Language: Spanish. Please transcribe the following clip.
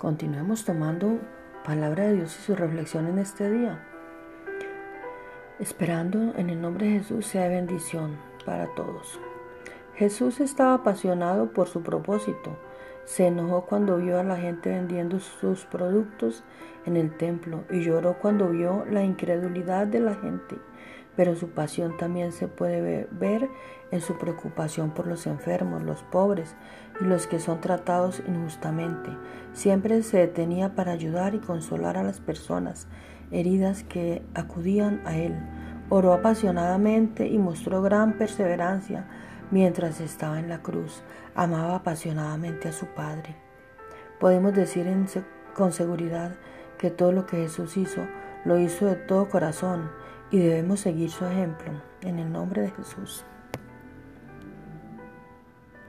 Continuemos tomando palabra de Dios y su reflexión en este día. Esperando en el nombre de Jesús sea bendición para todos. Jesús estaba apasionado por su propósito. Se enojó cuando vio a la gente vendiendo sus productos en el templo y lloró cuando vio la incredulidad de la gente pero su pasión también se puede ver en su preocupación por los enfermos, los pobres y los que son tratados injustamente. Siempre se detenía para ayudar y consolar a las personas heridas que acudían a él. Oró apasionadamente y mostró gran perseverancia mientras estaba en la cruz. Amaba apasionadamente a su Padre. Podemos decir con seguridad que todo lo que Jesús hizo, lo hizo de todo corazón y debemos seguir su ejemplo en el nombre de Jesús.